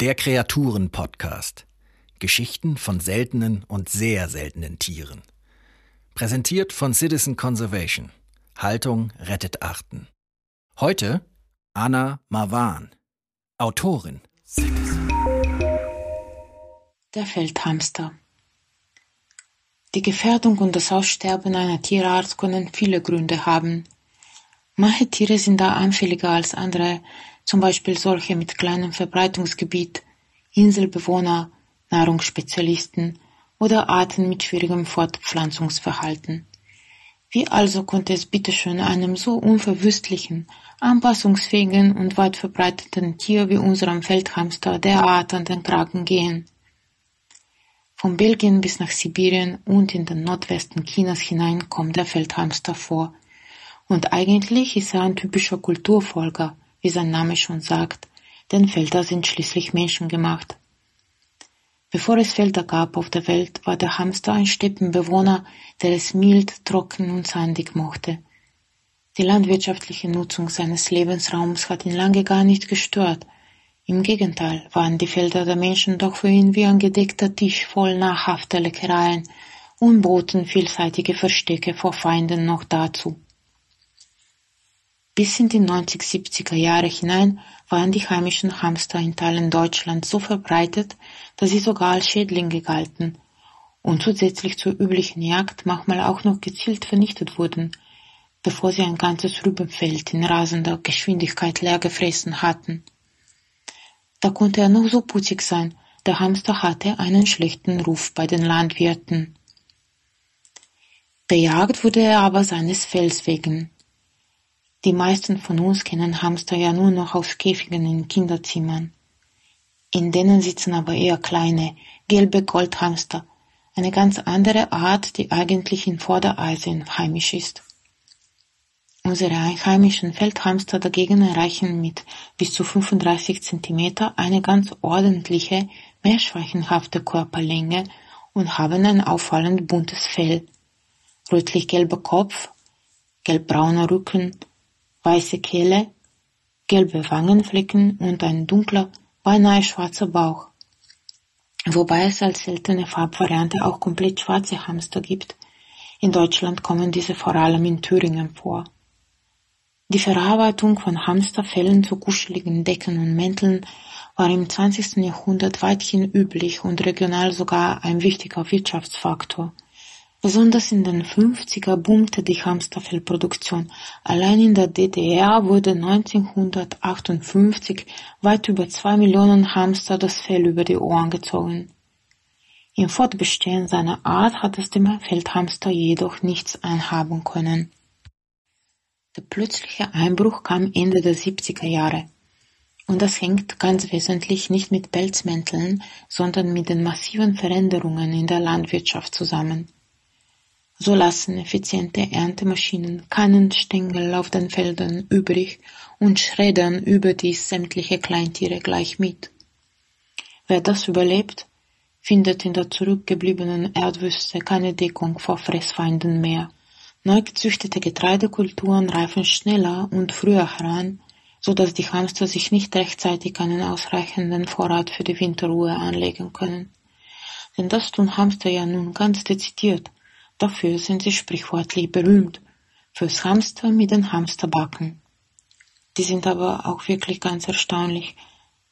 Der Kreaturen-Podcast. Geschichten von seltenen und sehr seltenen Tieren. Präsentiert von Citizen Conservation. Haltung rettet Arten. Heute Anna Marwan, Autorin. Der Feldhamster. Die Gefährdung und das Aussterben einer Tierart können viele Gründe haben. Manche Tiere sind da anfälliger als andere, zum Beispiel solche mit kleinem Verbreitungsgebiet, Inselbewohner, Nahrungsspezialisten oder Arten mit schwierigem Fortpflanzungsverhalten. Wie also konnte es bitteschön einem so unverwüstlichen, anpassungsfähigen und weit verbreiteten Tier wie unserem Feldhamster derart an den Kragen gehen? Von Belgien bis nach Sibirien und in den Nordwesten Chinas hinein kommt der Feldhamster vor. Und eigentlich ist er ein typischer Kulturfolger, wie sein Name schon sagt, denn Felder sind schließlich menschengemacht. Bevor es Felder gab auf der Welt, war der Hamster ein Steppenbewohner, der es mild, trocken und sandig mochte. Die landwirtschaftliche Nutzung seines Lebensraums hat ihn lange gar nicht gestört. Im Gegenteil waren die Felder der Menschen doch für ihn wie ein gedeckter Tisch voll nahrhafter Leckereien und boten vielseitige Verstecke vor Feinden noch dazu. Bis in die 90-70er Jahre hinein waren die heimischen Hamster in Teilen Deutschlands so verbreitet, dass sie sogar als Schädlinge galten und zusätzlich zur üblichen Jagd manchmal auch noch gezielt vernichtet wurden, bevor sie ein ganzes Rübenfeld in rasender Geschwindigkeit leer gefressen hatten. Da konnte er noch so putzig sein, der Hamster hatte einen schlechten Ruf bei den Landwirten. Bejagt wurde er aber seines Fells wegen, die meisten von uns kennen Hamster ja nur noch aus Käfigen in Kinderzimmern. In denen sitzen aber eher kleine, gelbe Goldhamster, eine ganz andere Art, die eigentlich in Vordereisien heimisch ist. Unsere einheimischen Feldhamster dagegen erreichen mit bis zu 35 Zentimeter eine ganz ordentliche, meerschweichenhafte Körperlänge und haben ein auffallend buntes Fell. Rötlich-gelber Kopf, gelbbrauner Rücken, weiße Kehle, gelbe Wangenflecken und ein dunkler, beinahe schwarzer Bauch. Wobei es als seltene Farbvariante auch komplett schwarze Hamster gibt. In Deutschland kommen diese vor allem in Thüringen vor. Die Verarbeitung von Hamsterfellen zu kuscheligen Decken und Mänteln war im 20. Jahrhundert weithin üblich und regional sogar ein wichtiger Wirtschaftsfaktor – Besonders in den 50er boomte die Hamsterfellproduktion. Allein in der DDR wurde 1958 weit über zwei Millionen Hamster das Fell über die Ohren gezogen. Im Fortbestehen seiner Art hat es dem Feldhamster jedoch nichts anhaben können. Der plötzliche Einbruch kam Ende der 70er Jahre. Und das hängt ganz wesentlich nicht mit Pelzmänteln, sondern mit den massiven Veränderungen in der Landwirtschaft zusammen. So lassen effiziente Erntemaschinen keinen Stängel auf den Feldern übrig und schreddern überdies sämtliche Kleintiere gleich mit. Wer das überlebt, findet in der zurückgebliebenen Erdwüste keine Deckung vor Fressfeinden mehr. Neu gezüchtete Getreidekulturen reifen schneller und früher heran, so dass die Hamster sich nicht rechtzeitig einen ausreichenden Vorrat für die Winterruhe anlegen können. Denn das tun Hamster ja nun ganz dezidiert, Dafür sind sie sprichwörtlich berühmt, fürs Hamster mit den Hamsterbacken. Die sind aber auch wirklich ganz erstaunlich.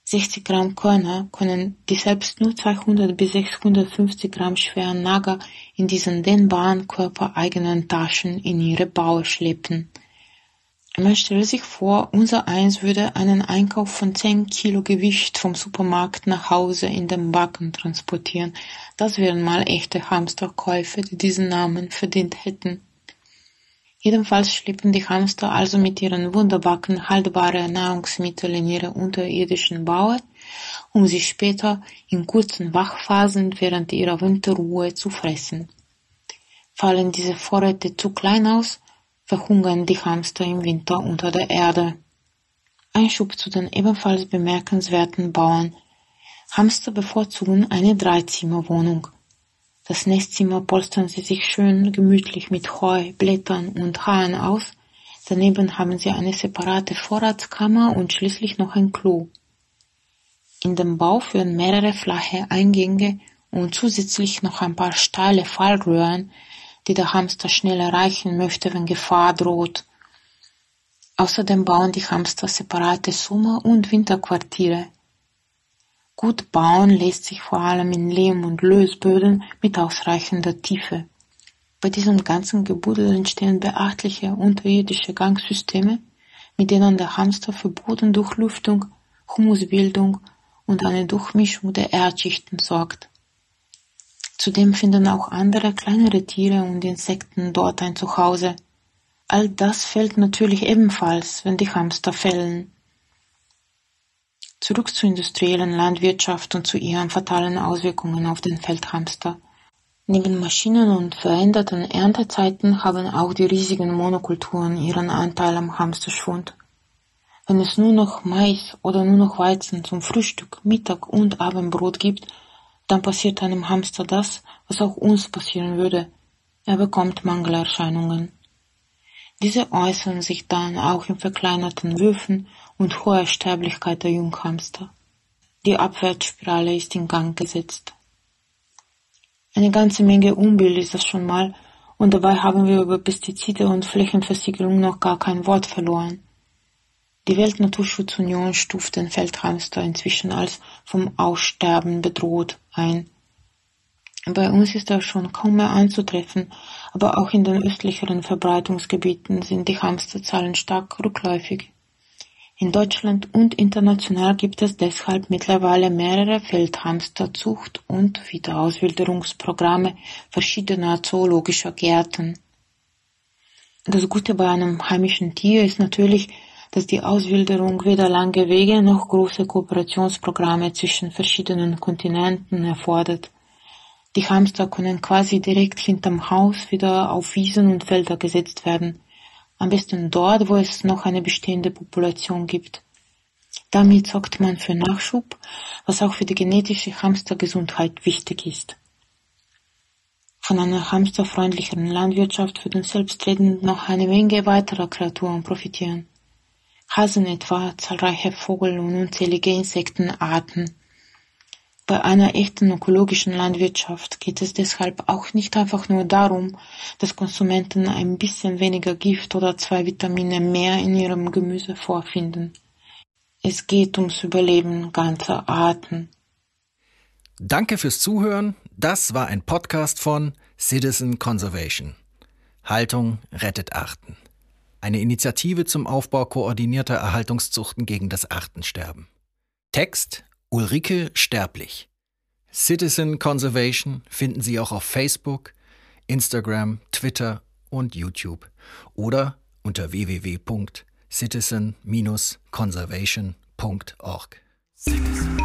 60 Gramm Körner können die selbst nur 200 bis 650 Gramm schweren Nager in diesen dehnbaren körpereigenen Taschen in ihre Baue schleppen. Man stelle sich vor, unser Eins würde einen Einkauf von 10 Kilo Gewicht vom Supermarkt nach Hause in den Backen transportieren. Das wären mal echte Hamsterkäufe, die diesen Namen verdient hätten. Jedenfalls schleppen die Hamster also mit ihren Wunderbacken haltbare Nahrungsmittel in ihre unterirdischen Baue, um sie später in kurzen Wachphasen während ihrer Winterruhe zu fressen. Fallen diese Vorräte zu klein aus, verhungern die Hamster im Winter unter der Erde. Einschub zu den ebenfalls bemerkenswerten Bauern. Hamster bevorzugen eine Dreizimmerwohnung. Das Nestzimmer polstern sie sich schön gemütlich mit Heu, Blättern und Haaren aus. Daneben haben sie eine separate Vorratskammer und schließlich noch ein Klo. In dem Bau führen mehrere flache Eingänge und zusätzlich noch ein paar steile Fallröhren, die der Hamster schnell erreichen möchte, wenn Gefahr droht. Außerdem bauen die Hamster separate Sommer- und Winterquartiere. Gut bauen lässt sich vor allem in Lehm- und Lösböden mit ausreichender Tiefe. Bei diesem ganzen Gebuddel entstehen beachtliche unterirdische Gangsysteme, mit denen der Hamster für Bodendurchlüftung, Humusbildung und eine Durchmischung der Erdschichten sorgt. Zudem finden auch andere kleinere Tiere und Insekten dort ein Zuhause. All das fällt natürlich ebenfalls, wenn die Hamster fällen. Zurück zur industriellen Landwirtschaft und zu ihren fatalen Auswirkungen auf den Feldhamster. Neben Maschinen und veränderten Erntezeiten haben auch die riesigen Monokulturen ihren Anteil am Hamsterschwund. Wenn es nur noch Mais oder nur noch Weizen zum Frühstück, Mittag und Abendbrot gibt, dann passiert einem Hamster das, was auch uns passieren würde. Er bekommt Mangelerscheinungen. Diese äußern sich dann auch in verkleinerten Würfen und hoher Sterblichkeit der Junghamster. Die Abwärtsspirale ist in Gang gesetzt. Eine ganze Menge Unbill ist das schon mal, und dabei haben wir über Pestizide und Flächenversiegelung noch gar kein Wort verloren. Die Weltnaturschutzunion stuft den Feldhamster inzwischen als vom Aussterben bedroht ein. Bei uns ist er schon kaum mehr anzutreffen, aber auch in den östlicheren Verbreitungsgebieten sind die Hamsterzahlen stark rückläufig. In Deutschland und international gibt es deshalb mittlerweile mehrere Feldhamsterzucht- und Wiederauswilderungsprogramme verschiedener zoologischer Gärten. Das Gute bei einem heimischen Tier ist natürlich, dass die Auswilderung weder lange Wege noch große Kooperationsprogramme zwischen verschiedenen Kontinenten erfordert. Die Hamster können quasi direkt hinterm Haus wieder auf Wiesen und Felder gesetzt werden. Am besten dort, wo es noch eine bestehende Population gibt. Damit sorgt man für Nachschub, was auch für die genetische Hamstergesundheit wichtig ist. Von einer hamsterfreundlicheren Landwirtschaft würden selbstredend noch eine Menge weiterer Kreaturen profitieren. Hasen etwa, zahlreiche Vogel- und unzählige Insektenarten. Bei einer echten ökologischen Landwirtschaft geht es deshalb auch nicht einfach nur darum, dass Konsumenten ein bisschen weniger Gift oder zwei Vitamine mehr in ihrem Gemüse vorfinden. Es geht ums Überleben ganzer Arten. Danke fürs Zuhören. Das war ein Podcast von Citizen Conservation. Haltung rettet Arten eine Initiative zum Aufbau koordinierter Erhaltungszuchten gegen das Artensterben. Text Ulrike Sterblich. Citizen Conservation finden Sie auch auf Facebook, Instagram, Twitter und YouTube oder unter www.citizen-conservation.org. Citizen.